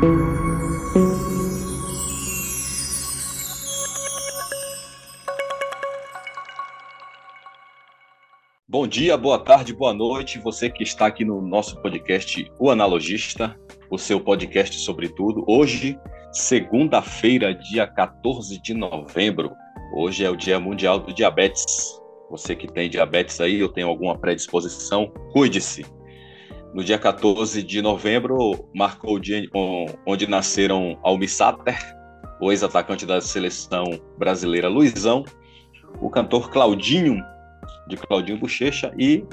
Bom dia, boa tarde, boa noite, você que está aqui no nosso podcast O Analogista, o seu podcast sobre tudo. Hoje, segunda-feira, dia 14 de novembro. Hoje é o Dia Mundial do Diabetes. Você que tem diabetes aí, ou tem alguma predisposição, cuide-se. No dia 14 de novembro, marcou o dia onde nasceram Almi Sater, o ex-atacante da seleção brasileira Luizão, o cantor Claudinho, de Claudinho Bochecha, e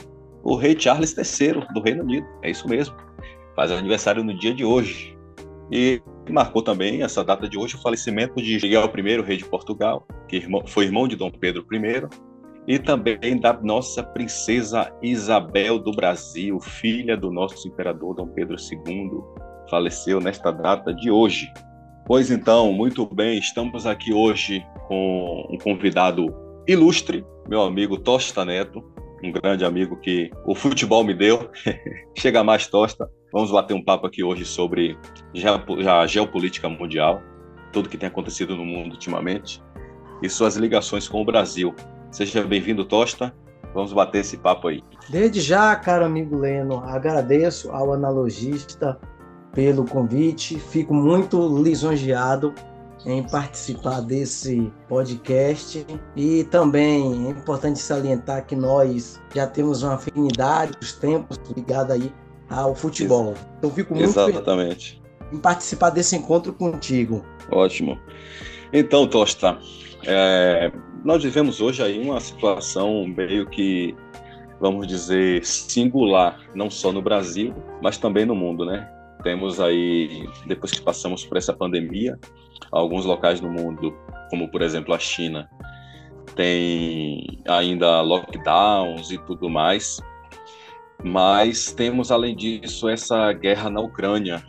o rei Charles III, do Reino Unido. É isso mesmo. Faz aniversário no dia de hoje. E marcou também essa data de hoje o falecimento de Miguel I, rei de Portugal, que foi irmão de Dom Pedro I, e também da nossa princesa Isabel do Brasil, filha do nosso imperador Dom Pedro II, faleceu nesta data de hoje. Pois então, muito bem, estamos aqui hoje com um convidado ilustre, meu amigo Tosta Neto, um grande amigo que o futebol me deu. Chega mais, Tosta. Vamos bater um papo aqui hoje sobre a geopolítica mundial, tudo que tem acontecido no mundo ultimamente e suas ligações com o Brasil. Seja bem-vindo, Tosta. Vamos bater esse papo aí. Desde já, caro amigo Leno, agradeço ao analogista pelo convite. Fico muito lisonjeado em participar desse podcast e também é importante salientar que nós já temos uma afinidade dos tempos ligada aí ao futebol. Então fico muito Exatamente. em participar desse encontro contigo. Ótimo. Então, Tosta, é, nós vivemos hoje aí uma situação meio que, vamos dizer, singular, não só no Brasil, mas também no mundo, né? Temos aí, depois que passamos por essa pandemia, alguns locais no mundo, como por exemplo a China, tem ainda lockdowns e tudo mais. Mas temos, além disso, essa guerra na Ucrânia,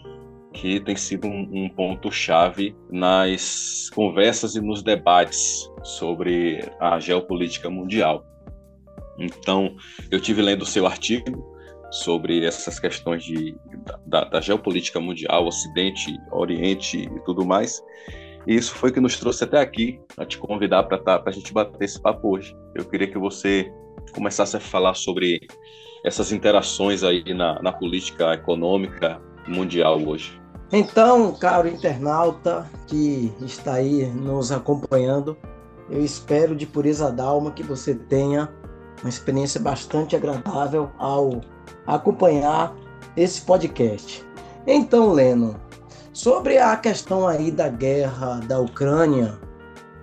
que tem sido um, um ponto-chave nas conversas e nos debates sobre a geopolítica mundial. Então, eu tive lendo o seu artigo sobre essas questões de, da, da geopolítica mundial, Ocidente, Oriente e tudo mais. E isso foi que nos trouxe até aqui, a te convidar para tá, a gente bater esse papo hoje. Eu queria que você começasse a falar sobre essas interações aí na, na política econômica mundial hoje. Então, caro internauta que está aí nos acompanhando, eu espero de pureza d'alma que você tenha uma experiência bastante agradável ao acompanhar esse podcast. Então, Leno, sobre a questão aí da guerra da Ucrânia,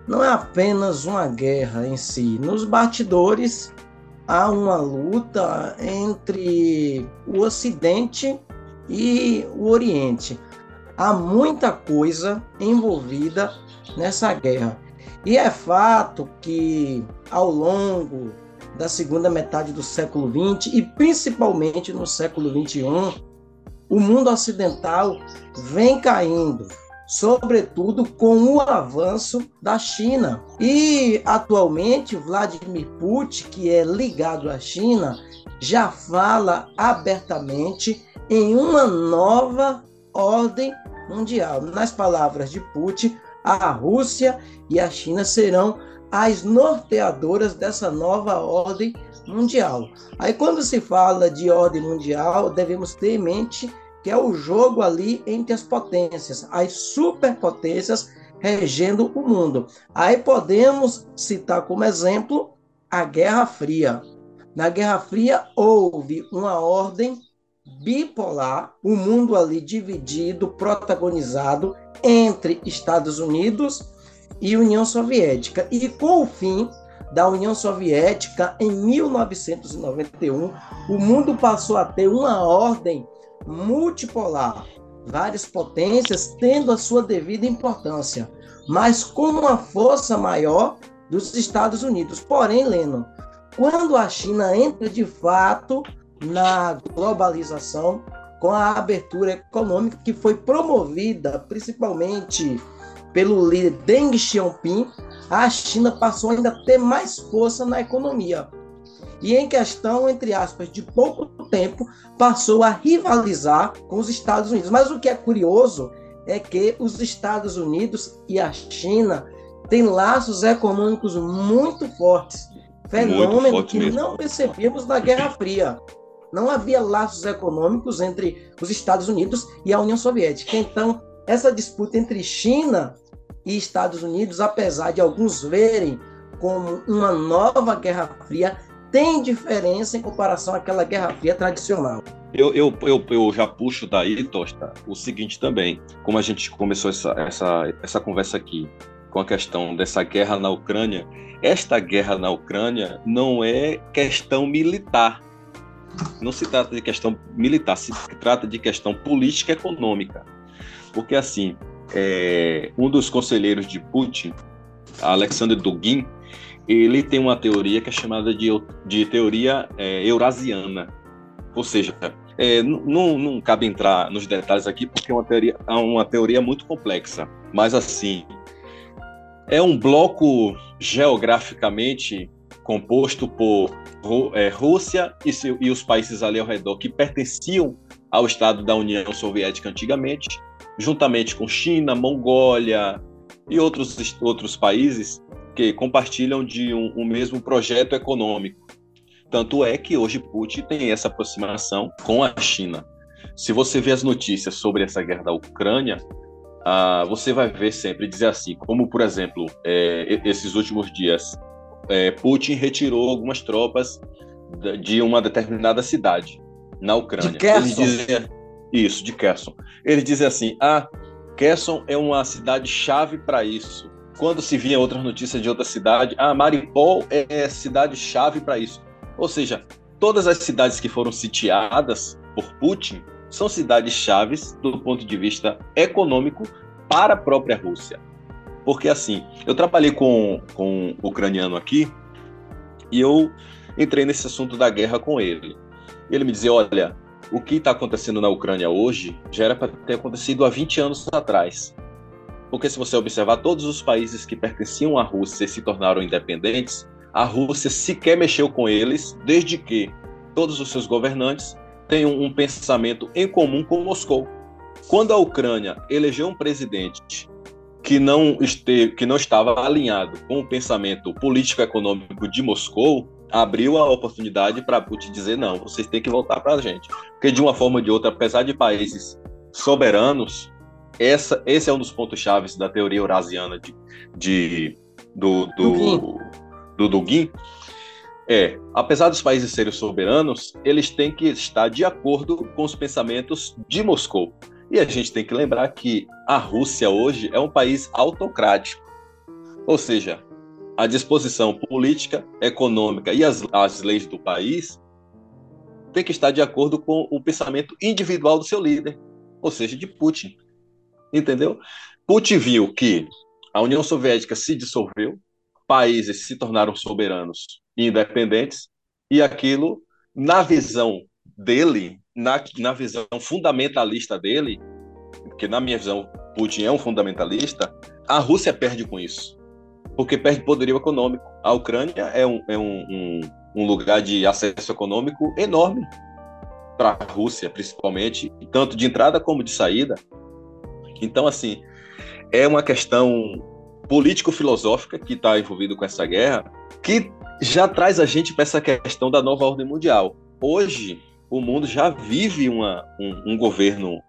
não é apenas uma guerra em si. Nos bastidores há uma luta entre o Ocidente e o Oriente há muita coisa envolvida nessa guerra. E é fato que ao longo da segunda metade do século XX e principalmente no século XXI, o mundo ocidental vem caindo, sobretudo com o avanço da China. E atualmente Vladimir Putin, que é ligado à China, já fala abertamente em uma nova ordem mundial. Nas palavras de Putin, a Rússia e a China serão as norteadoras dessa nova ordem mundial. Aí, quando se fala de ordem mundial, devemos ter em mente que é o jogo ali entre as potências, as superpotências regendo o mundo. Aí podemos citar como exemplo a Guerra Fria. Na Guerra Fria houve uma ordem bipolar, o mundo ali dividido, protagonizado entre Estados Unidos e União Soviética. E com o fim da União Soviética, em 1991, o mundo passou a ter uma ordem multipolar, várias potências tendo a sua devida importância, mas com uma força maior dos Estados Unidos. Porém, Leno, quando a China entra de fato na globalização, com a abertura econômica que foi promovida principalmente pelo líder Deng Xiaoping, a China passou ainda a ter mais força na economia. E em questão, entre aspas, de pouco tempo, passou a rivalizar com os Estados Unidos. Mas o que é curioso é que os Estados Unidos e a China têm laços econômicos muito fortes. Fenômeno muito forte que mesmo. não percebíamos na Guerra Fria. Não havia laços econômicos entre os Estados Unidos e a União Soviética. Então, essa disputa entre China e Estados Unidos, apesar de alguns verem como uma nova Guerra Fria, tem diferença em comparação àquela Guerra Fria tradicional. Eu, eu, eu, eu já puxo daí, Tosta, o seguinte também, como a gente começou essa, essa, essa conversa aqui, com a questão dessa guerra na Ucrânia, esta guerra na Ucrânia não é questão militar. Não se trata de questão militar, se trata de questão política econômica. Porque, assim, é, um dos conselheiros de Putin, Alexander Dugin, ele tem uma teoria que é chamada de, de teoria é, eurasiana. Ou seja, é, não, não cabe entrar nos detalhes aqui porque é uma teoria, é uma teoria muito complexa. Mas assim, é um bloco geograficamente composto por é, Rússia e, seu, e os países ali ao redor que pertenciam ao Estado da União Soviética antigamente, juntamente com China, Mongólia e outros, outros países que compartilham de um, um mesmo projeto econômico. Tanto é que hoje Putin tem essa aproximação com a China. Se você vê as notícias sobre essa guerra da Ucrânia, ah, você vai ver sempre dizer assim, como por exemplo, é, esses últimos dias, é, Putin retirou algumas tropas de uma determinada cidade na Ucrânia. De Kherson. Ele dizia, isso, de Kherson. Ele dizia assim, ah, Kherson é uma cidade chave para isso. Quando se via outras notícias de outra cidade, ah, Mariupol é cidade chave para isso. Ou seja, todas as cidades que foram sitiadas por Putin são cidades chaves do ponto de vista econômico para a própria Rússia. Porque assim, eu trabalhei com, com um ucraniano aqui e eu entrei nesse assunto da guerra com ele. Ele me dizia: olha, o que está acontecendo na Ucrânia hoje já era para ter acontecido há 20 anos atrás. Porque se você observar, todos os países que pertenciam à Rússia e se tornaram independentes, a Rússia sequer mexeu com eles, desde que todos os seus governantes um, um pensamento em comum com Moscou. Quando a Ucrânia elegeu um presidente que não, esteve, que não estava alinhado com o pensamento político-econômico de Moscou, abriu a oportunidade para Putin dizer: não, vocês têm que voltar para a gente. Porque, de uma forma ou de outra, apesar de países soberanos, essa, esse é um dos pontos chaves da teoria eurasiana de, de do, do, do Dugin. É, apesar dos países serem soberanos, eles têm que estar de acordo com os pensamentos de Moscou. E a gente tem que lembrar que a Rússia hoje é um país autocrático. Ou seja, a disposição política, econômica e as, as leis do país tem que estar de acordo com o pensamento individual do seu líder, ou seja, de Putin. Entendeu? Putin viu que a União Soviética se dissolveu, países se tornaram soberanos e independentes, e aquilo, na visão dele, na, na visão fundamentalista dele, porque na minha visão Putin é um fundamentalista, a Rússia perde com isso, porque perde poderio econômico. A Ucrânia é um, é um, um, um lugar de acesso econômico enorme para a Rússia, principalmente, tanto de entrada como de saída. Então, assim, é uma questão político-filosófica que está envolvido com essa guerra, que já traz a gente para essa questão da nova ordem mundial. Hoje, o mundo já vive uma, um, um governo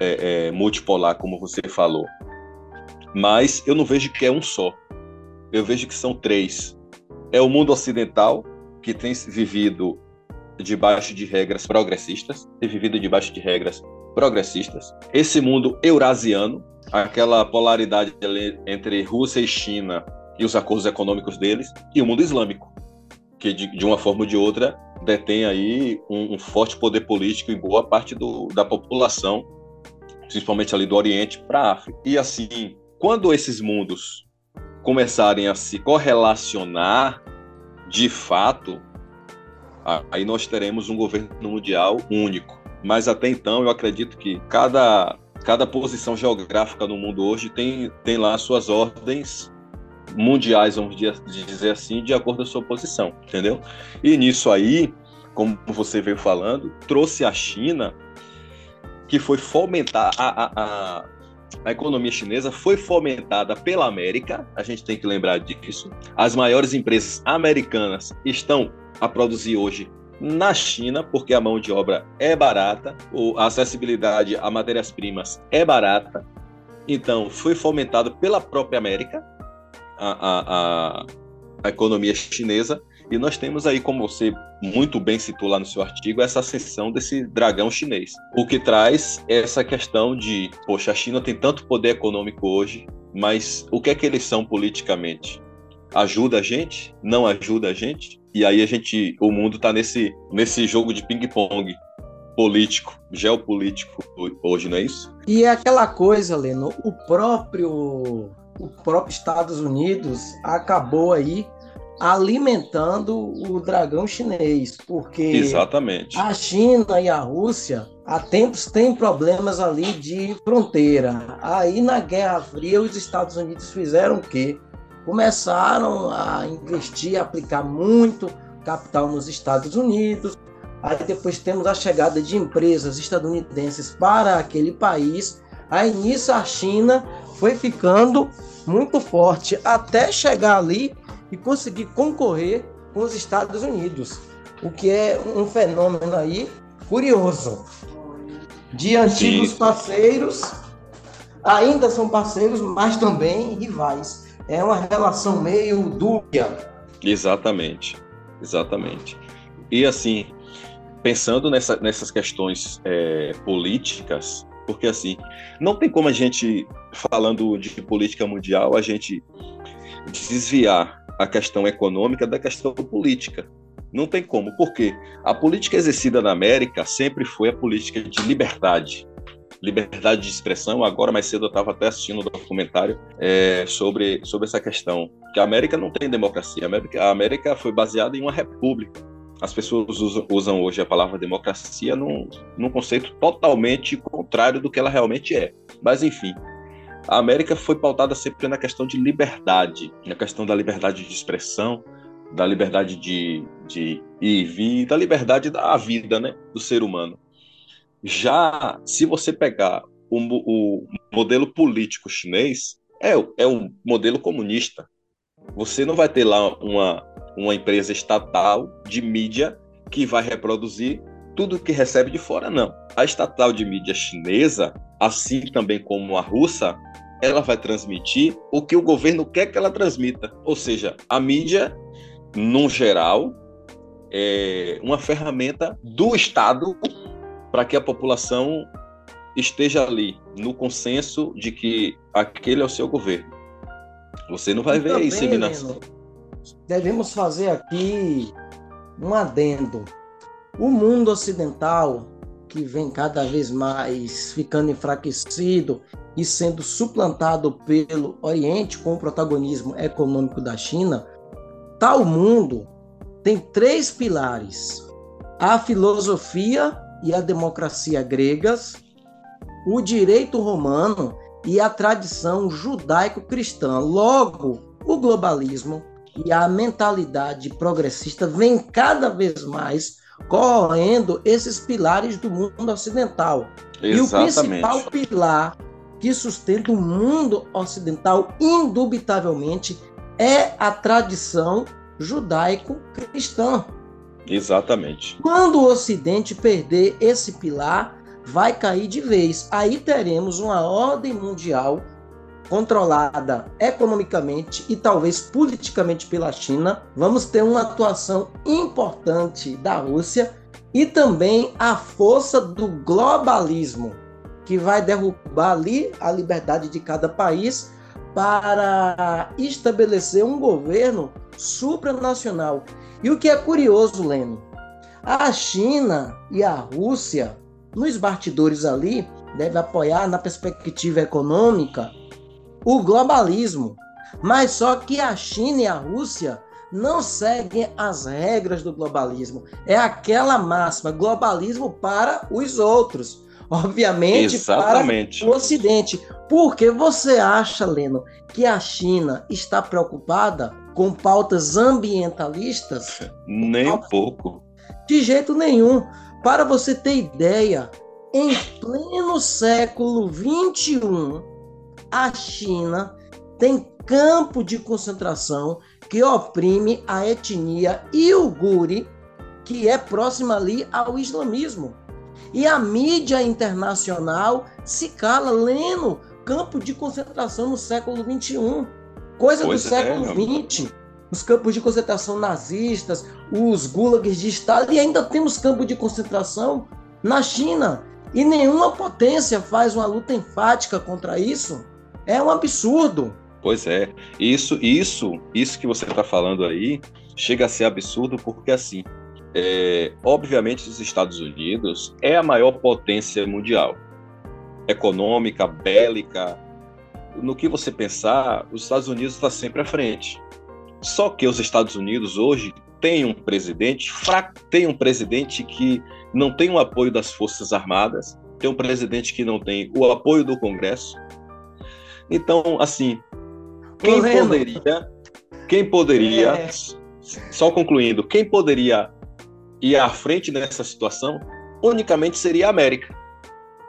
é, é, multipolar, como você falou. Mas eu não vejo que é um só. Eu vejo que são três. É o mundo ocidental, que tem vivido debaixo de regras progressistas, tem vivido debaixo de regras progressistas. Esse mundo eurasiano, aquela polaridade entre Rússia e China e os acordos econômicos deles, e o mundo islâmico, que de, de uma forma ou de outra detém aí um, um forte poder político em boa parte do, da população, principalmente ali do Oriente para a África. E assim, quando esses mundos começarem a se correlacionar de fato, aí nós teremos um governo mundial único. Mas até então, eu acredito que cada, cada posição geográfica no mundo hoje tem, tem lá suas ordens mundiais, vamos dizer assim, de acordo com a sua posição, entendeu? E nisso aí, como você veio falando, trouxe a China, que foi fomentar a, a, a a economia chinesa foi fomentada pela América, a gente tem que lembrar disso. As maiores empresas americanas estão a produzir hoje na China, porque a mão de obra é barata, a acessibilidade a matérias-primas é barata. Então, foi fomentado pela própria América a, a, a, economia chinesa e nós temos aí, como você muito bem citou lá no seu artigo, essa ascensão desse dragão chinês. O que traz essa questão de, poxa, a China tem tanto poder econômico hoje, mas o que é que eles são politicamente? Ajuda a gente? Não ajuda a gente? E aí a gente, o mundo está nesse, nesse jogo de ping-pong político, geopolítico hoje, não é isso? E é aquela coisa, Leno, o próprio o próprio Estados Unidos acabou aí alimentando o dragão chinês, porque Exatamente. a China e a Rússia há tempos têm problemas ali de fronteira. Aí na Guerra Fria os Estados Unidos fizeram o quê? Começaram a investir, a aplicar muito capital nos Estados Unidos. Aí depois temos a chegada de empresas estadunidenses para aquele país. Aí nisso a China foi ficando muito forte até chegar ali e conseguir concorrer com os Estados Unidos, o que é um fenômeno aí curioso. De antigos Sim. parceiros, ainda são parceiros, mas também rivais. É uma relação meio dúbia. Exatamente, exatamente. E assim, pensando nessa, nessas questões é, políticas, porque assim, não tem como a gente, falando de política mundial, a gente desviar a questão econômica da questão política. Não tem como, porque a política exercida na América sempre foi a política de liberdade, liberdade de expressão. Agora, mais cedo, eu estava até assistindo um documentário é, sobre, sobre essa questão, que a América não tem democracia. A América, a América foi baseada em uma república. As pessoas usam, hoje a palavra democracia num, num conceito totalmente contrário do que ela realmente é. Mas, enfim, a América foi pautada sempre na questão de liberdade, na questão da liberdade de expressão, da liberdade de, de ir e vir, da liberdade da vida né, do ser humano. Já se você pegar o, o modelo político chinês, é, é um modelo comunista. Você não vai ter lá uma, uma empresa estatal de mídia que vai reproduzir tudo que recebe de fora, não. A estatal de mídia chinesa, assim também como a russa, ela vai transmitir o que o governo quer que ela transmita. Ou seja, a mídia, no geral, é uma ferramenta do Estado para que a população esteja ali no consenso de que aquele é o seu governo. Você não vai e ver também, a inseminação. Devemos fazer aqui um adendo. O mundo ocidental, que vem cada vez mais ficando enfraquecido e sendo suplantado pelo Oriente com o protagonismo econômico da China, tal mundo tem três pilares: a filosofia e a democracia gregas, o direito romano e a tradição judaico-cristã. Logo, o globalismo e a mentalidade progressista vem cada vez mais corroendo esses pilares do mundo ocidental. Exatamente. E o principal pilar que sustenta o mundo ocidental, indubitavelmente, é a tradição judaico-cristã. Exatamente. Quando o Ocidente perder esse pilar, vai cair de vez. Aí teremos uma ordem mundial controlada economicamente e talvez politicamente pela China. Vamos ter uma atuação importante da Rússia e também a força do globalismo que vai derrubar ali a liberdade de cada país para estabelecer um governo supranacional. E o que é curioso, Leno, a China e a Rússia, nos bastidores ali, deve apoiar na perspectiva econômica o globalismo. Mas só que a China e a Rússia não seguem as regras do globalismo. É aquela máxima, globalismo para os outros obviamente, Exatamente. para o Ocidente. Porque você acha, Leno, que a China está preocupada com pautas ambientalistas? Nem um pouco. De jeito nenhum. Para você ter ideia, em pleno século XXI, a China tem campo de concentração que oprime a etnia iugure, que é próxima ali ao islamismo. E a mídia internacional se cala lendo campo de concentração no século XXI, coisa pois do é, século XX. Os campos de concentração nazistas, os gulags de Estado, e ainda temos campo de concentração na China. E nenhuma potência faz uma luta enfática contra isso. É um absurdo. Pois é. Isso, isso, isso que você está falando aí chega a ser absurdo porque assim, é, obviamente os Estados Unidos é a maior potência mundial, econômica, bélica. No que você pensar, os Estados Unidos está sempre à frente. Só que os Estados Unidos hoje tem um presidente fraco, tem um presidente que não tem o apoio das Forças Armadas, tem um presidente que não tem o apoio do Congresso. Então, assim, quem poderia, quem poderia, é. só concluindo, quem poderia ir à frente nessa situação unicamente seria a América.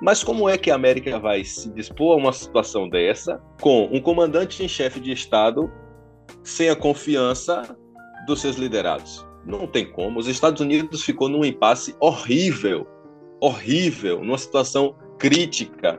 Mas como é que a América vai se dispor a uma situação dessa com um comandante em chefe de Estado sem a confiança dos seus liderados? Não tem como. Os Estados Unidos ficou num impasse horrível, horrível, numa situação crítica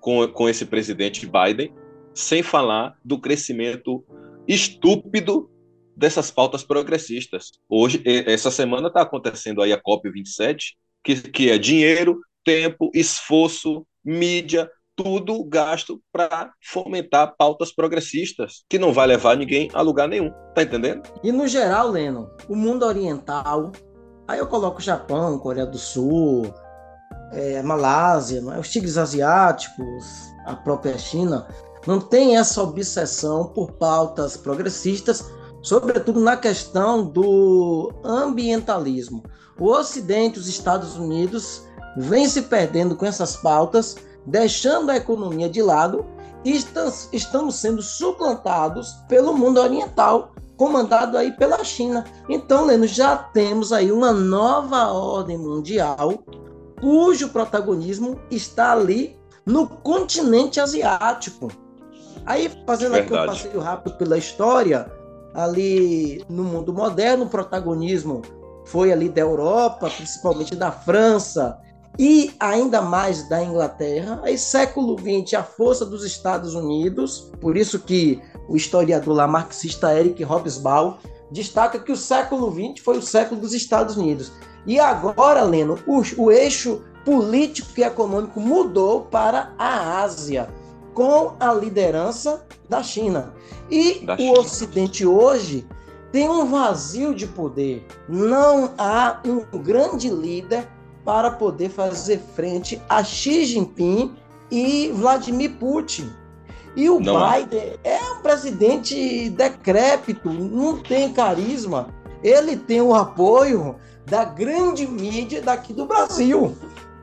com, com esse presidente Biden, sem falar do crescimento estúpido dessas pautas progressistas. Hoje, essa semana está acontecendo aí a COP27, que, que é dinheiro, tempo, esforço, mídia, tudo gasto para fomentar pautas progressistas, que não vai levar ninguém a lugar nenhum. Tá entendendo? E no geral, Leno, o mundo oriental, aí eu coloco Japão, Coreia do Sul, é, Malásia, é? os tigres asiáticos, a própria China, não tem essa obsessão por pautas progressistas, sobretudo na questão do ambientalismo. O Ocidente, os Estados Unidos, vem se perdendo com essas pautas, deixando a economia de lado e estamos sendo suplantados pelo mundo oriental, comandado aí pela China. Então, Leno, já temos aí uma nova ordem mundial cujo protagonismo está ali no continente asiático. Aí, fazendo Verdade. aqui um passeio rápido pela história, ali no mundo moderno, o protagonismo foi ali da Europa, principalmente da França e ainda mais da Inglaterra. Aí, século XX, a força dos Estados Unidos, por isso que o historiador lá marxista Eric Hobsbawm destaca que o século XX foi o século dos Estados Unidos. E agora, Leno, o, o eixo político e econômico mudou para a Ásia com a liderança da China. E da o China. Ocidente hoje tem um vazio de poder. Não há um grande líder para poder fazer frente a Xi Jinping e Vladimir Putin. E o não Biden é. um presidente decrépito, não tem carisma. Ele tem o apoio da grande mídia daqui do Brasil.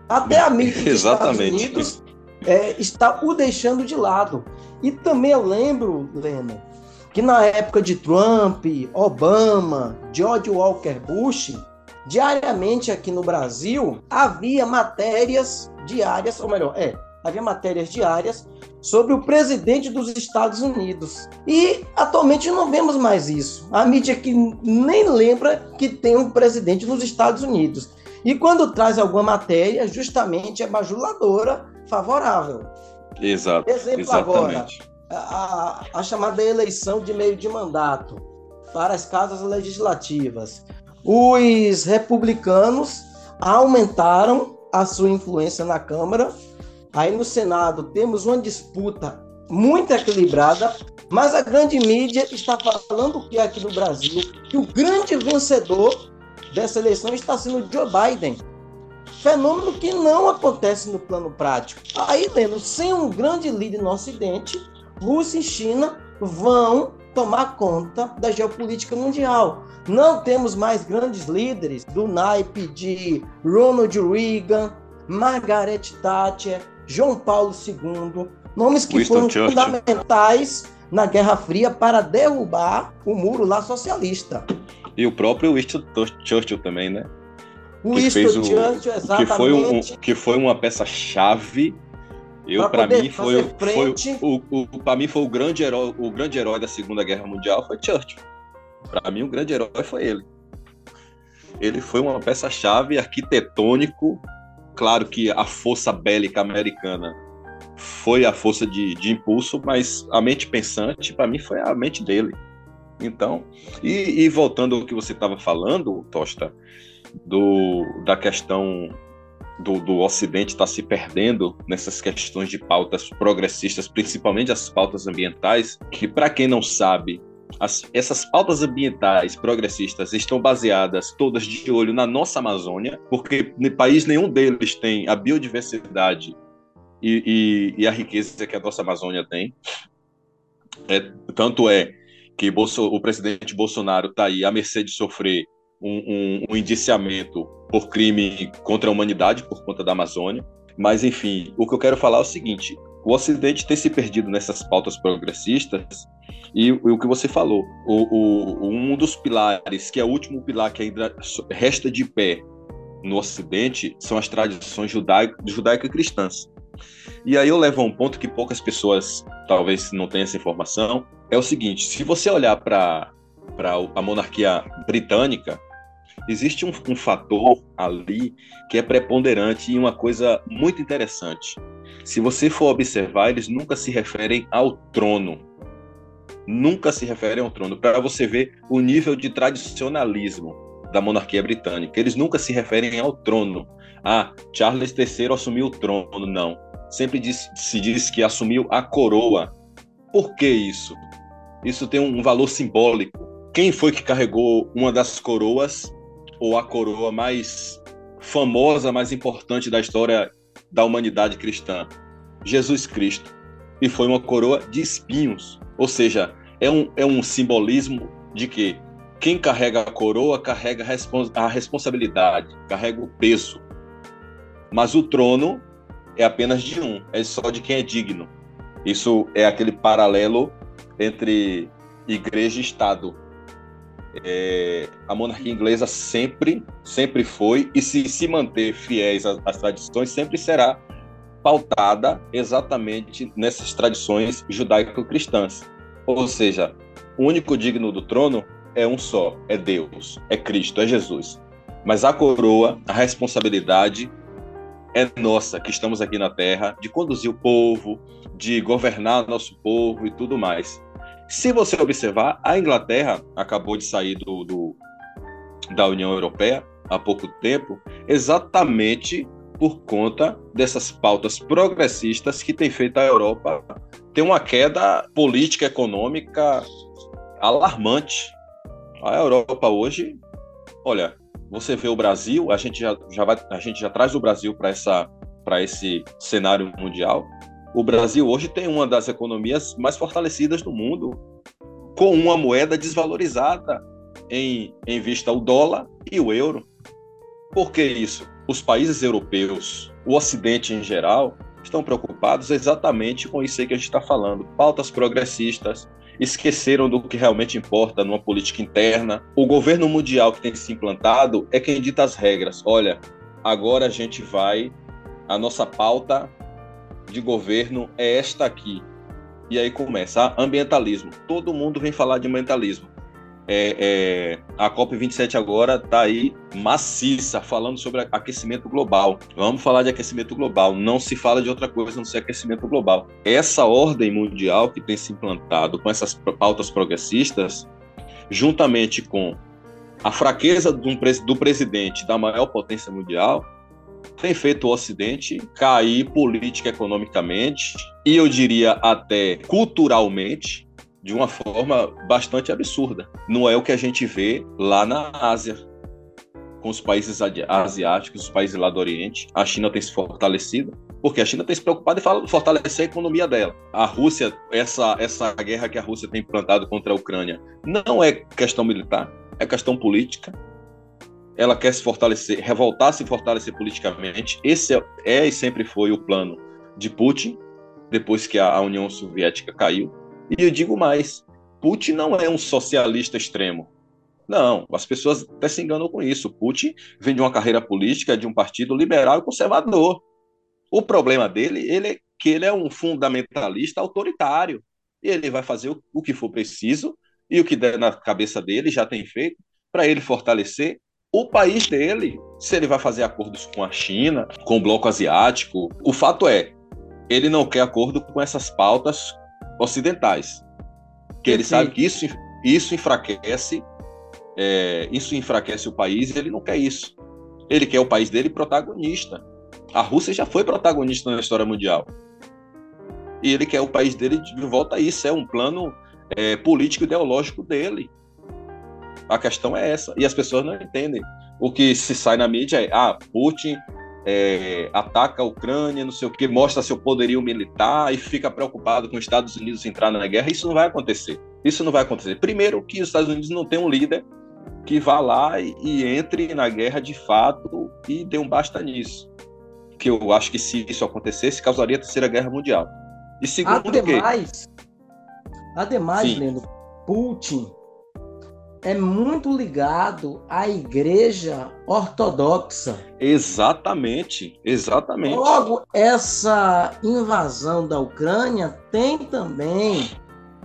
Até a mídia dos Estados Unidos é, está o deixando de lado. E também eu lembro, Leno, que na época de Trump, Obama, George Walker Bush, diariamente aqui no Brasil havia matérias diárias, ou melhor, é, havia matérias diárias sobre o presidente dos Estados Unidos. E atualmente não vemos mais isso. A mídia que nem lembra que tem um presidente nos Estados Unidos. E quando traz alguma matéria, justamente é bajuladora favorável. Exato. Exemplo exatamente. agora, a, a chamada eleição de meio de mandato para as casas legislativas. Os republicanos aumentaram a sua influência na Câmara. Aí no Senado temos uma disputa muito equilibrada, mas a grande mídia está falando que aqui no Brasil que o grande vencedor dessa eleição está sendo Joe Biden. Fenômeno que não acontece no plano prático. Aí, Leno, sem um grande líder no Ocidente, Rússia e China vão tomar conta da geopolítica mundial. Não temos mais grandes líderes do naipe de Ronald Reagan, Margaret Thatcher, João Paulo II, nomes que Winston foram Churchill. fundamentais na Guerra Fria para derrubar o muro lá socialista. E o próprio Winston Churchill também, né? O que fez o, Churchill, exatamente. Que foi, um, que foi uma peça-chave Eu para mim foi, foi o, o para mim foi o grande herói, o grande herói da Segunda Guerra Mundial foi Churchill. Para mim o grande herói foi ele. Ele foi uma peça-chave arquitetônico. Claro que a força bélica americana foi a força de, de impulso, mas a mente pensante para mim foi a mente dele. Então, e, e voltando ao que você estava falando, Tosta, do, da questão do, do Ocidente estar tá se perdendo nessas questões de pautas progressistas, principalmente as pautas ambientais, que, para quem não sabe, as, essas pautas ambientais progressistas estão baseadas todas de olho na nossa Amazônia, porque em país nenhum deles tem a biodiversidade e, e, e a riqueza que a nossa Amazônia tem. É, tanto é que Bolso, o presidente Bolsonaro está aí à mercê de sofrer um, um, um indiciamento por crime contra a humanidade por conta da Amazônia. Mas, enfim, o que eu quero falar é o seguinte: o Ocidente tem se perdido nessas pautas progressistas e, e o que você falou, o, o, um dos pilares, que é o último pilar que ainda resta de pé no Ocidente, são as tradições judaico, judaico-cristãs. E aí eu levo a um ponto que poucas pessoas talvez não tenham essa informação, é o seguinte, se você olhar para a monarquia britânica, existe um, um fator ali que é preponderante e uma coisa muito interessante. Se você for observar, eles nunca se referem ao trono. Nunca se referem ao trono. Para você ver o nível de tradicionalismo da monarquia britânica. Eles nunca se referem ao trono. Ah, Charles III assumiu o trono. Não. Sempre se diz que assumiu a coroa. Por que isso? Isso tem um valor simbólico. Quem foi que carregou uma das coroas ou a coroa mais famosa, mais importante da história da humanidade cristã, Jesus Cristo. E foi uma coroa de espinhos. Ou seja, é um, é um simbolismo de que quem carrega a coroa carrega a responsabilidade, carrega o peso. Mas o trono é apenas de um, é só de quem é digno. Isso é aquele paralelo entre igreja e Estado é, a monarquia inglesa sempre, sempre foi, e se se manter fiéis às, às tradições, sempre será pautada exatamente nessas tradições judaico-cristãs. Ou seja, o único digno do trono é um só, é Deus, é Cristo, é Jesus. Mas a coroa, a responsabilidade é nossa, que estamos aqui na terra, de conduzir o povo, de governar nosso povo e tudo mais. Se você observar, a Inglaterra acabou de sair do, do, da União Europeia há pouco tempo, exatamente por conta dessas pautas progressistas que tem feito a Europa ter uma queda política econômica alarmante. A Europa hoje, olha, você vê o Brasil, a gente já, já vai, a gente já traz o Brasil para essa para esse cenário mundial o Brasil hoje tem uma das economias mais fortalecidas do mundo, com uma moeda desvalorizada em, em vista ao dólar e o euro. Por que isso? Os países europeus, o Ocidente em geral, estão preocupados exatamente com isso aí que a gente está falando. Pautas progressistas, esqueceram do que realmente importa numa política interna. O governo mundial que tem se implantado é quem dita as regras. Olha, agora a gente vai, a nossa pauta de governo é esta aqui. E aí começa, ambientalismo. Todo mundo vem falar de ambientalismo. É, é, a COP27 agora está aí maciça, falando sobre aquecimento global. Vamos falar de aquecimento global. Não se fala de outra coisa não ser aquecimento global. Essa ordem mundial que tem se implantado com essas pautas progressistas, juntamente com a fraqueza do, do presidente da maior potência mundial, tem feito o Ocidente cair política economicamente e eu diria até culturalmente de uma forma bastante absurda. Não é o que a gente vê lá na Ásia, com os países asiáticos, os países lá do Oriente. A China tem se fortalecido, porque a China tem se preocupado em fortalecer a economia dela. A Rússia, essa, essa guerra que a Rússia tem implantado contra a Ucrânia, não é questão militar, é questão política ela quer se fortalecer, revoltar, se fortalecer politicamente. Esse é, é, e sempre foi o plano de Putin, depois que a, a União Soviética caiu. E eu digo mais: Putin não é um socialista extremo. Não, as pessoas até se enganam com isso. Putin vem de uma carreira política de um partido liberal e conservador. O problema dele, ele que ele é um fundamentalista autoritário. Ele vai fazer o, o que for preciso e o que der na cabeça dele, já tem feito, para ele fortalecer o país dele. Se ele vai fazer acordos com a China, com o bloco asiático. O fato é, ele não quer acordo com essas pautas ocidentais. Que ele sabe que isso, isso enfraquece é, isso enfraquece o país e ele não quer isso. Ele quer o país dele protagonista. A Rússia já foi protagonista na história mundial. E ele quer o país dele de volta a isso. É um plano é, político ideológico dele. A questão é essa. E as pessoas não entendem. O que se sai na mídia é: ah, Putin é, ataca a Ucrânia, não sei o que, mostra seu poderio militar e fica preocupado com os Estados Unidos entrar na guerra. Isso não vai acontecer. Isso não vai acontecer. Primeiro, que os Estados Unidos não tem um líder que vá lá e, e, entre na guerra de fato e dê um basta nisso. Que eu acho que se isso acontecesse, causaria a terceira guerra mundial. E segundo ademais, que... ademais, Lendo, Putin é muito ligado à igreja ortodoxa. Exatamente, exatamente. Logo, essa invasão da Ucrânia tem também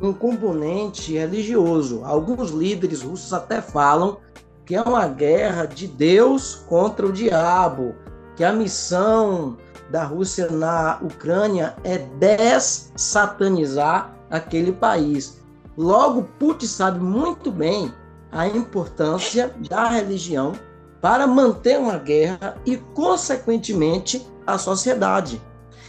um componente religioso. Alguns líderes russos até falam que é uma guerra de Deus contra o diabo, que a missão da Rússia na Ucrânia é dessatanizar aquele país. Logo, Putin sabe muito bem a importância da religião para manter uma guerra e, consequentemente, a sociedade.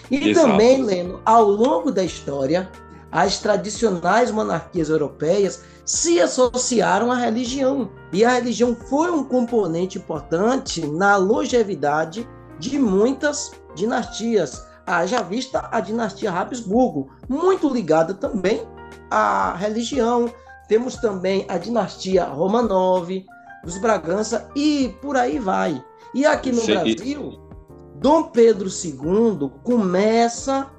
E Exato. também, Leno, ao longo da história, as tradicionais monarquias europeias se associaram à religião. E a religião foi um componente importante na longevidade de muitas dinastias. Haja vista a dinastia Habsburgo, muito ligada também à religião. Temos também a dinastia Romanov, os Bragança e por aí vai. E aqui no Sim. Brasil, Dom Pedro II começa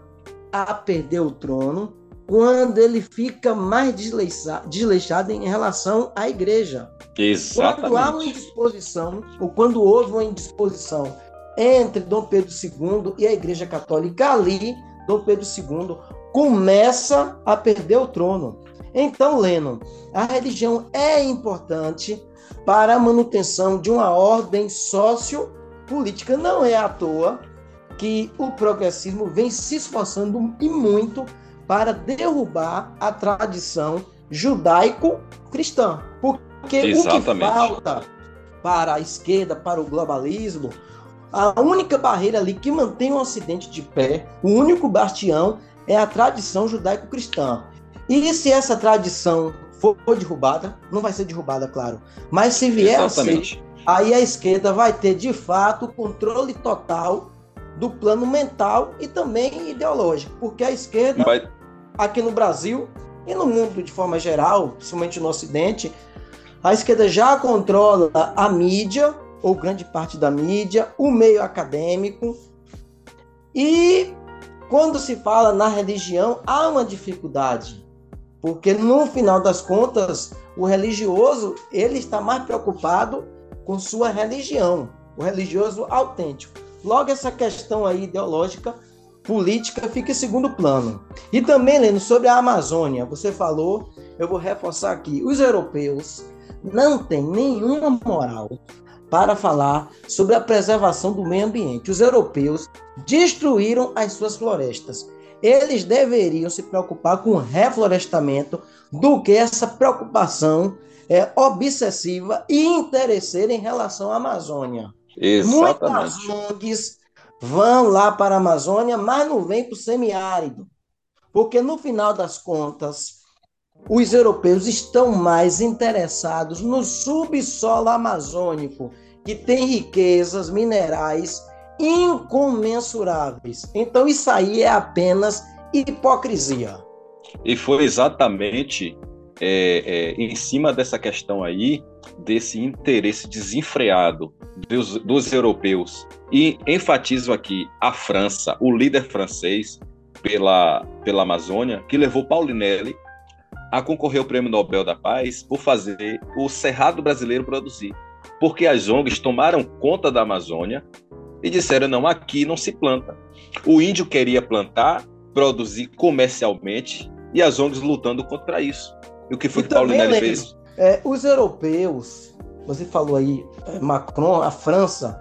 a perder o trono quando ele fica mais desleixado, desleixado em relação à igreja. Exatamente. Quando há uma indisposição, ou quando houve uma indisposição entre Dom Pedro II e a Igreja Católica, ali, Dom Pedro II começa a perder o trono. Então, Leno, a religião é importante para a manutenção de uma ordem sociopolítica. Não é à toa que o progressismo vem se esforçando e muito para derrubar a tradição judaico-cristã. Porque Exatamente. o que falta para a esquerda, para o globalismo, a única barreira ali que mantém o Ocidente de pé, o único bastião, é a tradição judaico-cristã. E se essa tradição for derrubada, não vai ser derrubada, claro, mas se vier Exatamente. a ser, aí a esquerda vai ter de fato controle total do plano mental e também ideológico, porque a esquerda vai aqui no Brasil e no mundo de forma geral, principalmente no Ocidente, a esquerda já controla a mídia, ou grande parte da mídia, o meio acadêmico. E quando se fala na religião, há uma dificuldade, porque no final das contas, o religioso ele está mais preocupado com sua religião, o religioso autêntico. Logo, essa questão aí ideológica política fica em segundo plano. E também, Leno, sobre a Amazônia, você falou, eu vou reforçar aqui: os europeus não têm nenhuma moral para falar sobre a preservação do meio ambiente. Os europeus destruíram as suas florestas. Eles deveriam se preocupar com o reflorestamento do que essa preocupação é, obsessiva e interesseira em relação à Amazônia. Exatamente. Muitas ONGs vão lá para a Amazônia, mas não vêm para o semiárido. Porque no final das contas, os europeus estão mais interessados no subsolo amazônico, que tem riquezas minerais incomensuráveis. Então, isso aí é apenas hipocrisia. E foi exatamente é, é, em cima dessa questão aí, desse interesse desenfreado dos, dos europeus e enfatizo aqui a França, o líder francês pela, pela Amazônia, que levou Paulinelli a concorrer ao Prêmio Nobel da Paz por fazer o Cerrado brasileiro produzir. Porque as ONGs tomaram conta da Amazônia e disseram: não, aqui não se planta. O índio queria plantar, produzir comercialmente e as ONGs lutando contra isso. E o que foi e que Paulo Nelly fez? É, os europeus, você falou aí, é, Macron, a França,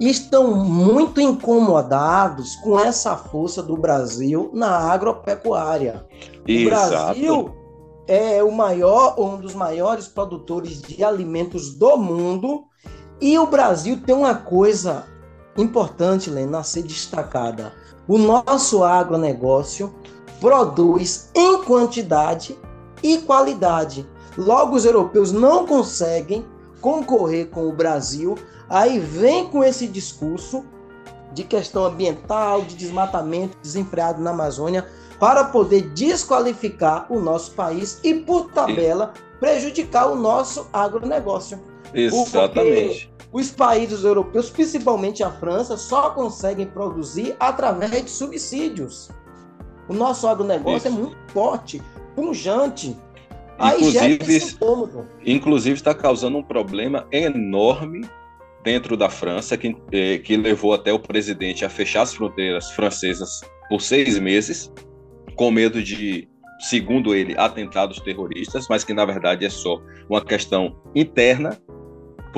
estão muito incomodados com essa força do Brasil na agropecuária. Exato. O Brasil é o maior, um dos maiores produtores de alimentos do mundo, e o Brasil tem uma coisa importante, Lena, ser destacada. O nosso agronegócio produz em quantidade e qualidade. Logo, os europeus não conseguem concorrer com o Brasil, aí vem com esse discurso de questão ambiental, de desmatamento desenfreado na Amazônia, para poder desqualificar o nosso país e, por tabela, prejudicar o nosso agronegócio. Exatamente. Os países europeus, principalmente a França, só conseguem produzir através de subsídios. O nosso agronegócio é Isso. é muito forte, pungente. Inclusive, inclusive está causando um problema enorme dentro da França, que, eh, que levou até o presidente a fechar as fronteiras francesas por seis meses, com medo de, segundo ele, atentados terroristas, mas que na verdade é só uma questão interna,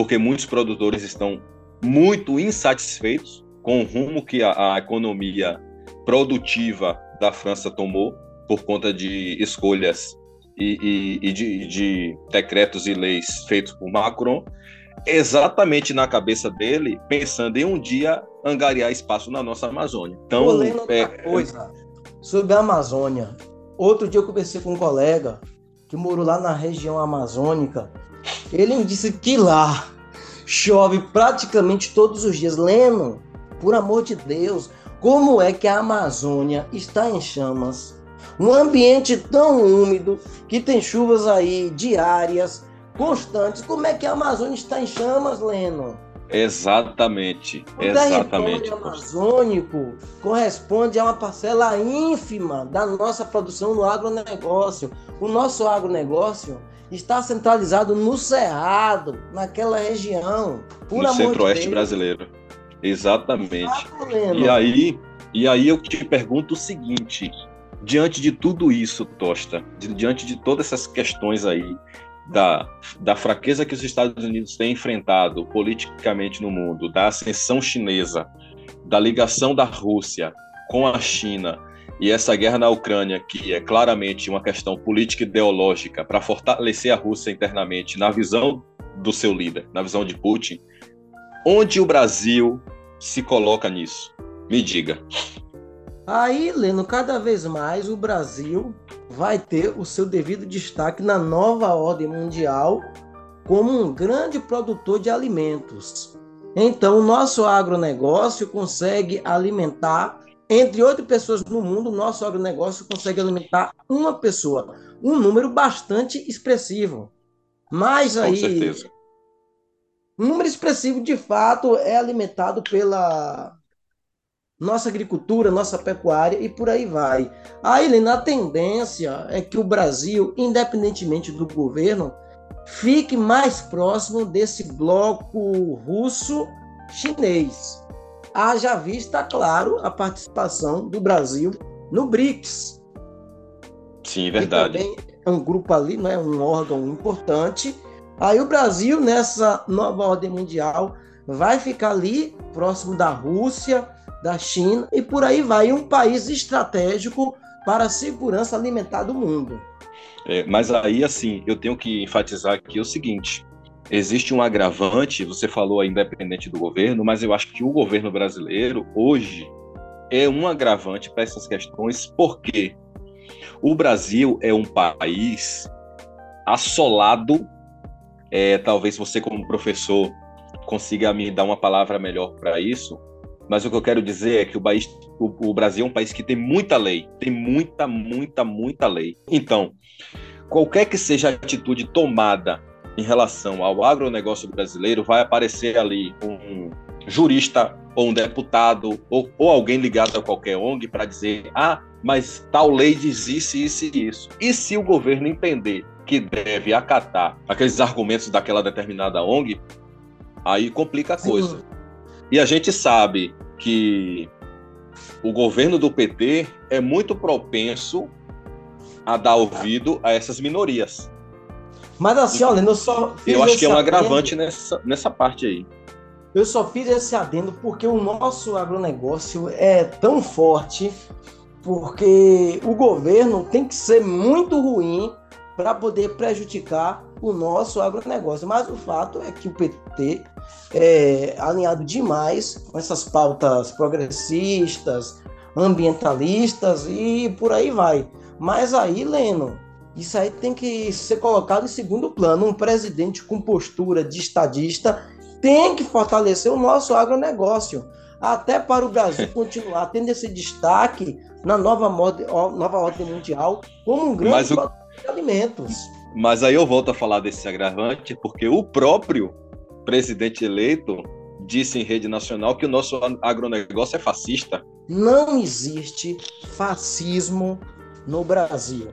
porque muitos produtores estão muito insatisfeitos com o rumo que a, a economia produtiva da França tomou por conta de escolhas e, e, e de, de, decretos e leis feitos por Macron, exatamente na cabeça dele, pensando em um dia angariar espaço na nossa Amazônia. Então, lendo outra é, coisa sobre a Amazônia. Outro dia eu conversei com um colega que morou lá na região amazônica. Ele me disse que lá chove praticamente todos os dias. Leno, por amor de Deus, como é que a Amazônia está em chamas? Um ambiente tão úmido que tem chuvas aí diárias, constantes. Como é que a Amazônia está em chamas, Leno? Exatamente, o exatamente. O amazônico corresponde a uma parcela ínfima da nossa produção no agronegócio. O nosso agronegócio está centralizado no Cerrado, naquela região. Por no centro-oeste de brasileiro. Exatamente. E aí, e aí eu te pergunto o seguinte: diante de tudo isso, Tosta, diante de todas essas questões aí, da, da fraqueza que os Estados Unidos têm enfrentado politicamente no mundo, da ascensão chinesa, da ligação da Rússia com a China e essa guerra na Ucrânia, que é claramente uma questão política e ideológica para fortalecer a Rússia internamente, na visão do seu líder, na visão de Putin, Onde o Brasil se coloca nisso? Me diga. Aí, Leno, cada vez mais o Brasil vai ter o seu devido destaque na nova ordem mundial como um grande produtor de alimentos. Então, o nosso agronegócio consegue alimentar, entre oito pessoas no mundo, o nosso agronegócio consegue alimentar uma pessoa, um número bastante expressivo. Mas aí, Com certeza. Um número expressivo, de fato, é alimentado pela nossa agricultura, nossa pecuária e por aí vai. Aí, a tendência é que o Brasil, independentemente do governo, fique mais próximo desse bloco russo-chinês. Haja vista, claro, a participação do Brasil no BRICS. Sim, verdade. também é um grupo ali, não é um órgão importante Aí o Brasil, nessa nova ordem mundial, vai ficar ali próximo da Rússia, da China e por aí vai, um país estratégico para a segurança alimentar do mundo. É, mas aí, assim, eu tenho que enfatizar aqui o seguinte: existe um agravante, você falou independente do governo, mas eu acho que o governo brasileiro, hoje, é um agravante para essas questões, porque o Brasil é um país assolado é, talvez você, como professor, consiga me dar uma palavra melhor para isso. Mas o que eu quero dizer é que o, país, o, o Brasil é um país que tem muita lei, tem muita, muita, muita lei. Então, qualquer que seja a atitude tomada em relação ao agronegócio brasileiro, vai aparecer ali um jurista ou um deputado ou, ou alguém ligado a qualquer ONG para dizer: ah, mas tal lei diz isso, isso e isso. E se o governo entender que deve acatar aqueles argumentos daquela determinada ONG, aí complica a coisa. E a gente sabe que o governo do PT é muito propenso a dar ouvido a essas minorias. Mas assim, olha, eu só. Eu acho que é um agravante nessa, nessa parte aí. Eu só fiz esse adendo porque o nosso agronegócio é tão forte, porque o governo tem que ser muito ruim para poder prejudicar o nosso agronegócio. Mas o fato é que o PT é alinhado demais com essas pautas progressistas, ambientalistas e por aí vai. Mas aí, Leno, isso aí tem que ser colocado em segundo plano. Um presidente com postura de estadista tem que fortalecer o nosso agronegócio, até para o Brasil continuar tendo esse destaque na nova, nova ordem mundial como um grande o... de alimentos. Mas aí eu volto a falar desse agravante, porque o próprio presidente eleito disse em rede nacional que o nosso agronegócio é fascista. Não existe fascismo no Brasil.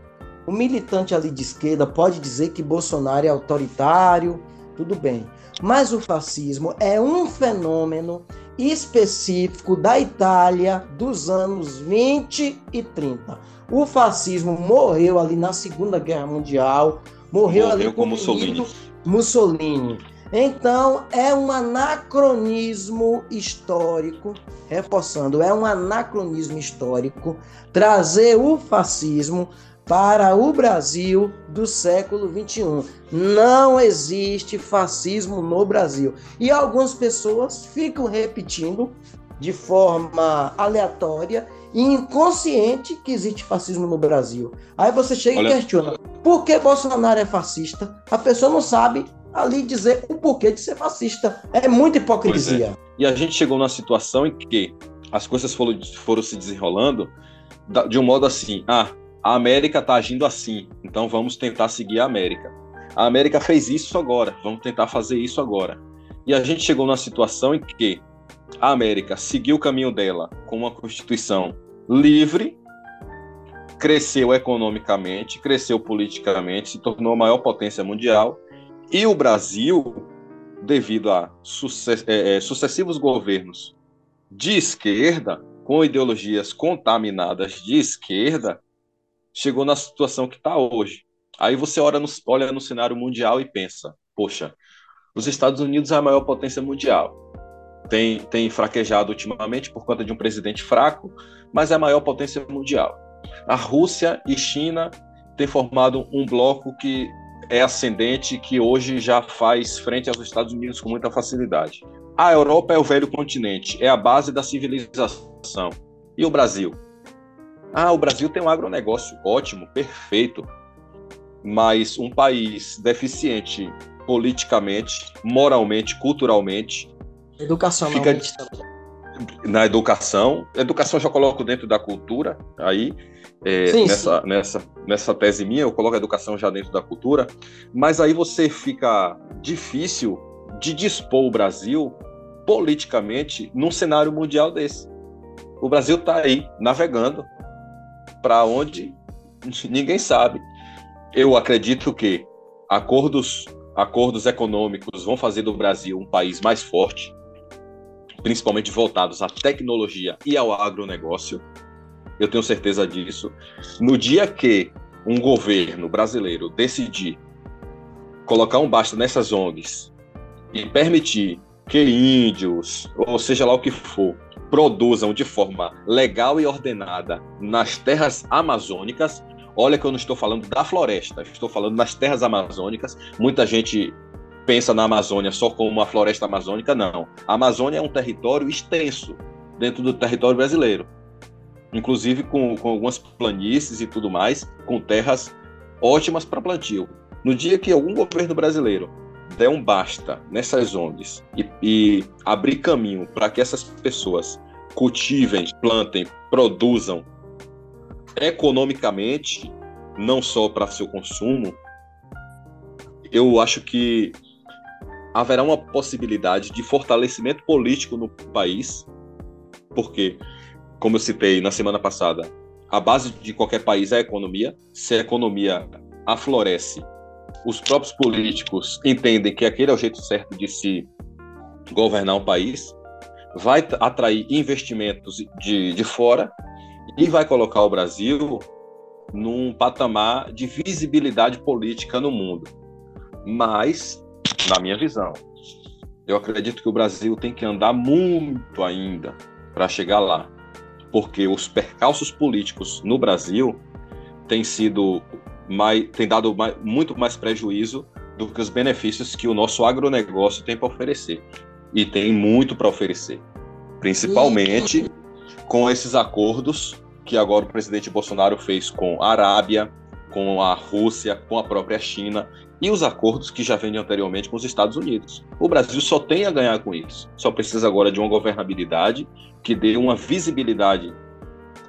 O militante ali de esquerda pode dizer que Bolsonaro é autoritário, tudo bem. Mas o fascismo é um fenômeno específico da Itália dos anos 20 e 30. O fascismo morreu ali na Segunda Guerra Mundial, morreu, morreu ali com Mussolini. Mussolini. Então, é um anacronismo histórico, reforçando, é um anacronismo histórico trazer o fascismo para o Brasil do século 21. Não existe fascismo no Brasil. E algumas pessoas ficam repetindo de forma aleatória e inconsciente que existe fascismo no Brasil. Aí você chega Olha... e questiona: por que Bolsonaro é fascista? A pessoa não sabe ali dizer o porquê de ser fascista. É muita hipocrisia. É. E a gente chegou numa situação em que as coisas foram, foram se desenrolando de um modo assim: ah, a América está agindo assim, então vamos tentar seguir a América. A América fez isso agora, vamos tentar fazer isso agora. E a gente chegou numa situação em que a América seguiu o caminho dela com uma constituição livre, cresceu economicamente, cresceu politicamente, se tornou a maior potência mundial, e o Brasil, devido a sucess é, é, sucessivos governos de esquerda, com ideologias contaminadas de esquerda, chegou na situação que está hoje. Aí você olha no, olha no cenário mundial e pensa: poxa, os Estados Unidos é a maior potência mundial. Tem, tem fraquejado ultimamente por conta de um presidente fraco, mas é a maior potência mundial. A Rússia e China têm formado um bloco que é ascendente, que hoje já faz frente aos Estados Unidos com muita facilidade. A Europa é o velho continente, é a base da civilização. E o Brasil? Ah, o Brasil tem um agronegócio ótimo, perfeito, mas um país deficiente politicamente, moralmente, culturalmente. Educacionalmente fica... Na educação. Educação já coloco dentro da cultura, aí. É, sim, nessa, sim. Nessa, nessa tese minha, eu coloco a educação já dentro da cultura, mas aí você fica difícil de dispor o Brasil politicamente num cenário mundial desse. O Brasil está aí navegando para onde ninguém sabe. Eu acredito que acordos, acordos econômicos vão fazer do Brasil um país mais forte, principalmente voltados à tecnologia e ao agronegócio. Eu tenho certeza disso. No dia que um governo brasileiro decidir colocar um basta nessas ONGs e permitir que índios, ou seja lá o que for, produzam de forma legal e ordenada nas terras amazônicas. Olha que eu não estou falando da floresta, estou falando nas terras amazônicas. Muita gente pensa na Amazônia só como uma floresta amazônica, não. A Amazônia é um território extenso dentro do território brasileiro, inclusive com, com algumas planícies e tudo mais, com terras ótimas para plantio. No dia que algum governo brasileiro der um basta nessas ONGs e, e abrir caminho para que essas pessoas cultivem, plantem, produzam economicamente, não só para seu consumo, eu acho que haverá uma possibilidade de fortalecimento político no país, porque, como eu citei na semana passada, a base de qualquer país é a economia. Se a economia aflorece os próprios políticos entendem que aquele é o jeito certo de se governar um país. vai atrair investimentos de, de fora e vai colocar o Brasil num patamar de visibilidade política no mundo. Mas, na minha visão, eu acredito que o Brasil tem que andar muito ainda para chegar lá, porque os percalços políticos no Brasil têm sido mais, têm dado mais, muito mais prejuízo do que os benefícios que o nosso agronegócio tem para oferecer e tem muito para oferecer, principalmente com esses acordos que agora o presidente Bolsonaro fez com a Arábia, com a Rússia, com a própria China e os acordos que já vêm anteriormente com os Estados Unidos. O Brasil só tem a ganhar com isso. Só precisa agora de uma governabilidade que dê uma visibilidade.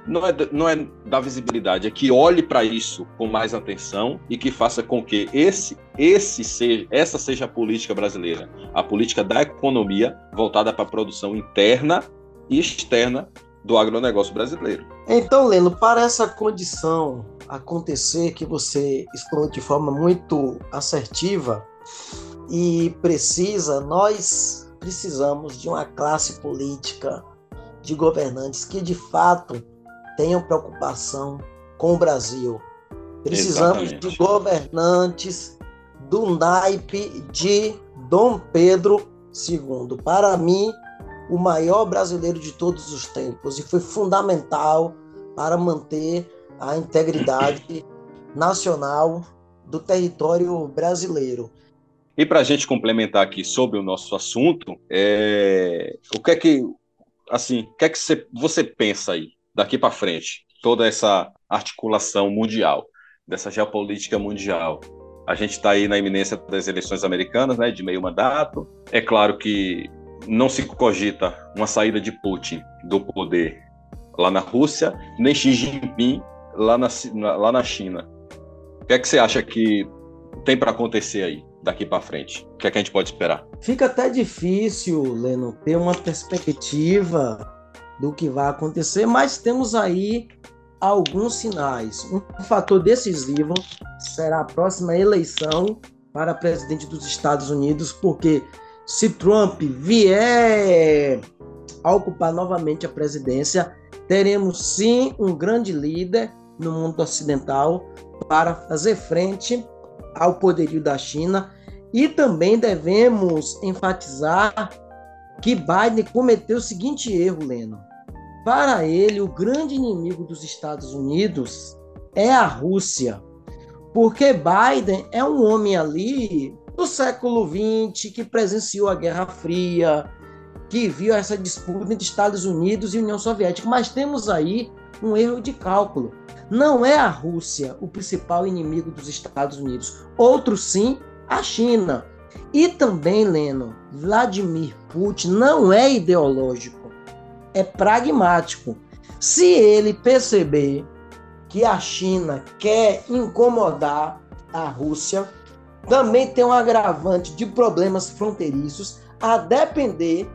Não é, não é da visibilidade, é que olhe para isso com mais atenção e que faça com que esse, esse seja, essa seja a política brasileira, a política da economia voltada para a produção interna e externa do agronegócio brasileiro. Então, Leno, para essa condição acontecer que você expõe de forma muito assertiva e precisa, nós precisamos de uma classe política de governantes que de fato tenham preocupação com o Brasil. Precisamos Exatamente. de governantes do naipe de Dom Pedro II. Para mim, o maior brasileiro de todos os tempos e foi fundamental para manter a integridade nacional do território brasileiro. E para a gente complementar aqui sobre o nosso assunto, é... o que é que, assim, o que é que você, você pensa aí daqui para frente, toda essa articulação mundial, dessa geopolítica mundial? A gente está aí na iminência das eleições americanas, né, de meio mandato. É claro que não se cogita uma saída de Putin do poder lá na Rússia, nem Xi Jinping lá na, lá na China. O que é que você acha que tem para acontecer aí daqui para frente? O que é que a gente pode esperar? Fica até difícil, Leno, ter uma perspectiva do que vai acontecer, mas temos aí alguns sinais. Um fator decisivo será a próxima eleição para presidente dos Estados Unidos, porque se Trump vier a ocupar novamente a presidência, teremos sim um grande líder no mundo ocidental para fazer frente ao poderio da China e também devemos enfatizar que Biden cometeu o seguinte erro, Leno. Para ele, o grande inimigo dos Estados Unidos é a Rússia, porque Biden é um homem ali do século XX, que presenciou a Guerra Fria, que viu essa disputa entre Estados Unidos e União Soviética. Mas temos aí um erro de cálculo. Não é a Rússia o principal inimigo dos Estados Unidos. Outro sim, a China. E também, Leno, Vladimir Putin não é ideológico, é pragmático. Se ele perceber que a China quer incomodar a Rússia, também tem um agravante de problemas fronteiriços, a depender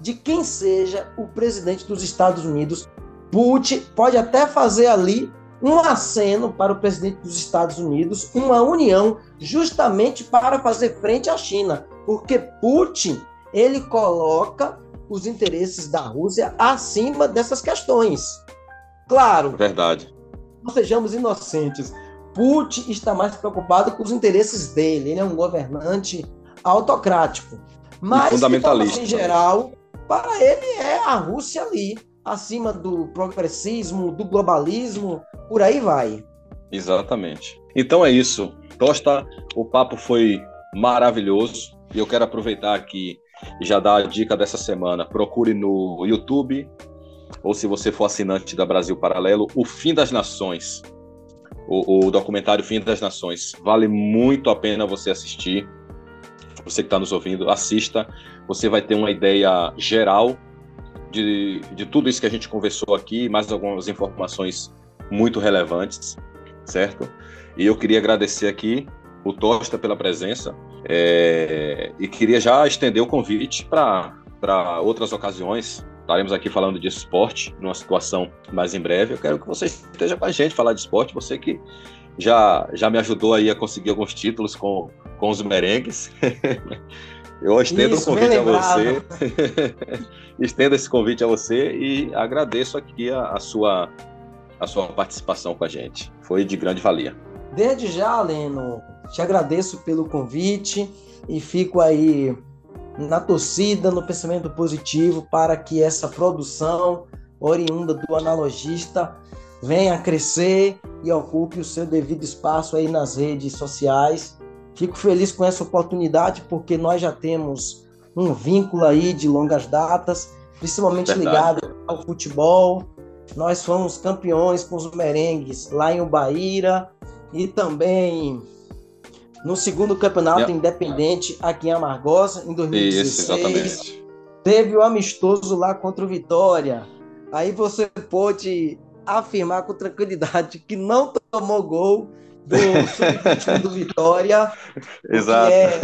de quem seja o presidente dos Estados Unidos. Putin pode até fazer ali um aceno para o presidente dos Estados Unidos, uma união justamente para fazer frente à China, porque Putin ele coloca os interesses da Rússia acima dessas questões. Claro. Verdade. Não sejamos inocentes. Putin está mais preocupado com os interesses dele. Ele é um governante autocrático. Mas, fundamentalista. em geral, para ele é a Rússia ali, acima do progressismo, do globalismo, por aí vai. Exatamente. Então é isso. Tosta, o papo foi maravilhoso e eu quero aproveitar aqui já dar a dica dessa semana. Procure no YouTube ou se você for assinante da Brasil Paralelo, O Fim das Nações o, o documentário Fim das Nações. Vale muito a pena você assistir. Você que está nos ouvindo, assista. Você vai ter uma ideia geral de, de tudo isso que a gente conversou aqui, mais algumas informações muito relevantes, certo? E eu queria agradecer aqui o Tosta pela presença é, e queria já estender o convite para outras ocasiões estaremos aqui falando de esporte, numa situação mais em breve. Eu quero que você esteja com a gente falar de esporte, você que já, já me ajudou aí a conseguir alguns títulos com, com os merengues. Eu estendo Isso, o convite a você. estendo esse convite a você e agradeço aqui a, a, sua, a sua participação com a gente. Foi de grande valia. Desde já, Leno, te agradeço pelo convite e fico aí na torcida, no pensamento positivo para que essa produção oriunda do analogista venha a crescer e ocupe o seu devido espaço aí nas redes sociais. Fico feliz com essa oportunidade porque nós já temos um vínculo aí de longas datas, principalmente Verdade. ligado ao futebol. Nós fomos campeões com os merengues lá em Ubaíra e também no segundo campeonato yeah. independente aqui em Amargosa, em 2016. Isso, exatamente. Teve o amistoso lá contra o Vitória. Aí você pôde afirmar com tranquilidade que não tomou gol do do Vitória. Exato. é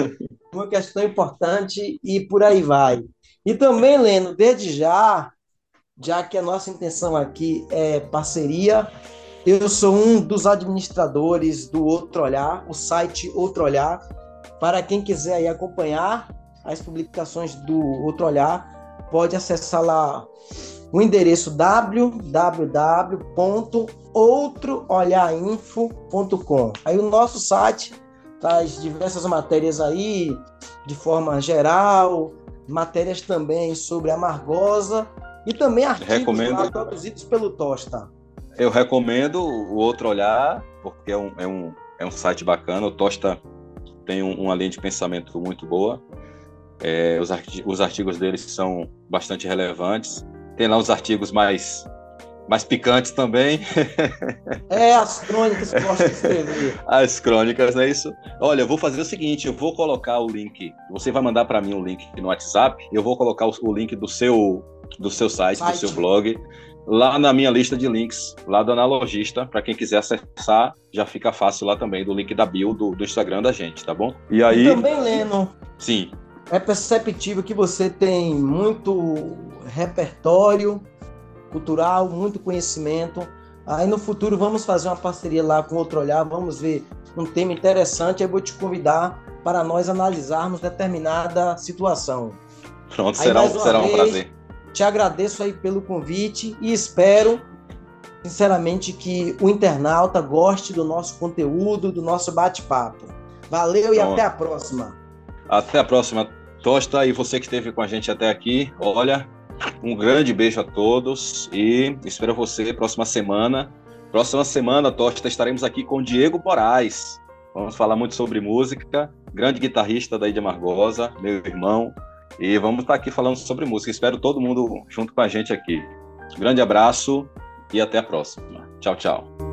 uma questão importante e por aí vai. E também, Leno, desde já, já que a nossa intenção aqui é parceria, eu sou um dos administradores do Outro Olhar, o site Outro Olhar. Para quem quiser aí acompanhar as publicações do Outro Olhar, pode acessar lá o endereço www.outroolharinfo.com. Aí o nosso site traz diversas matérias aí de forma geral, matérias também sobre a Margosa e também artigos Recomendo... produzidos pelo Tosta. Eu recomendo o Outro Olhar, porque é um, é um, é um site bacana. O Tosta tem um, uma linha de pensamento muito boa. É, os, artigos, os artigos deles são bastante relevantes. Tem lá os artigos mais mais picantes também. É, as crônicas que gosto de escrever. As crônicas, é isso? Olha, eu vou fazer o seguinte, eu vou colocar o link, você vai mandar para mim um link no WhatsApp, eu vou colocar o, o link do seu do seu site, site, do seu blog, lá na minha lista de links, lá do Analogista, para quem quiser acessar, já fica fácil lá também, do link da bio do, do Instagram da gente, tá bom? E aí. E também, Leno. Sim. É perceptível que você tem muito repertório cultural, muito conhecimento. Aí no futuro vamos fazer uma parceria lá com outro olhar, vamos ver um tema interessante. Eu vou te convidar para nós analisarmos determinada situação. Pronto, aí, será, um, será vez, um prazer. Te agradeço aí pelo convite e espero, sinceramente, que o internauta goste do nosso conteúdo, do nosso bate-papo. Valeu e até a próxima. Até a próxima, Tosta. E você que esteve com a gente até aqui, olha, um grande beijo a todos e espero você próxima semana. Próxima semana, Tosta, estaremos aqui com Diego Moraes. Vamos falar muito sobre música. Grande guitarrista da Ilha Margosa, meu irmão. E vamos estar aqui falando sobre música. Espero todo mundo junto com a gente aqui. grande abraço e até a próxima. Tchau, tchau.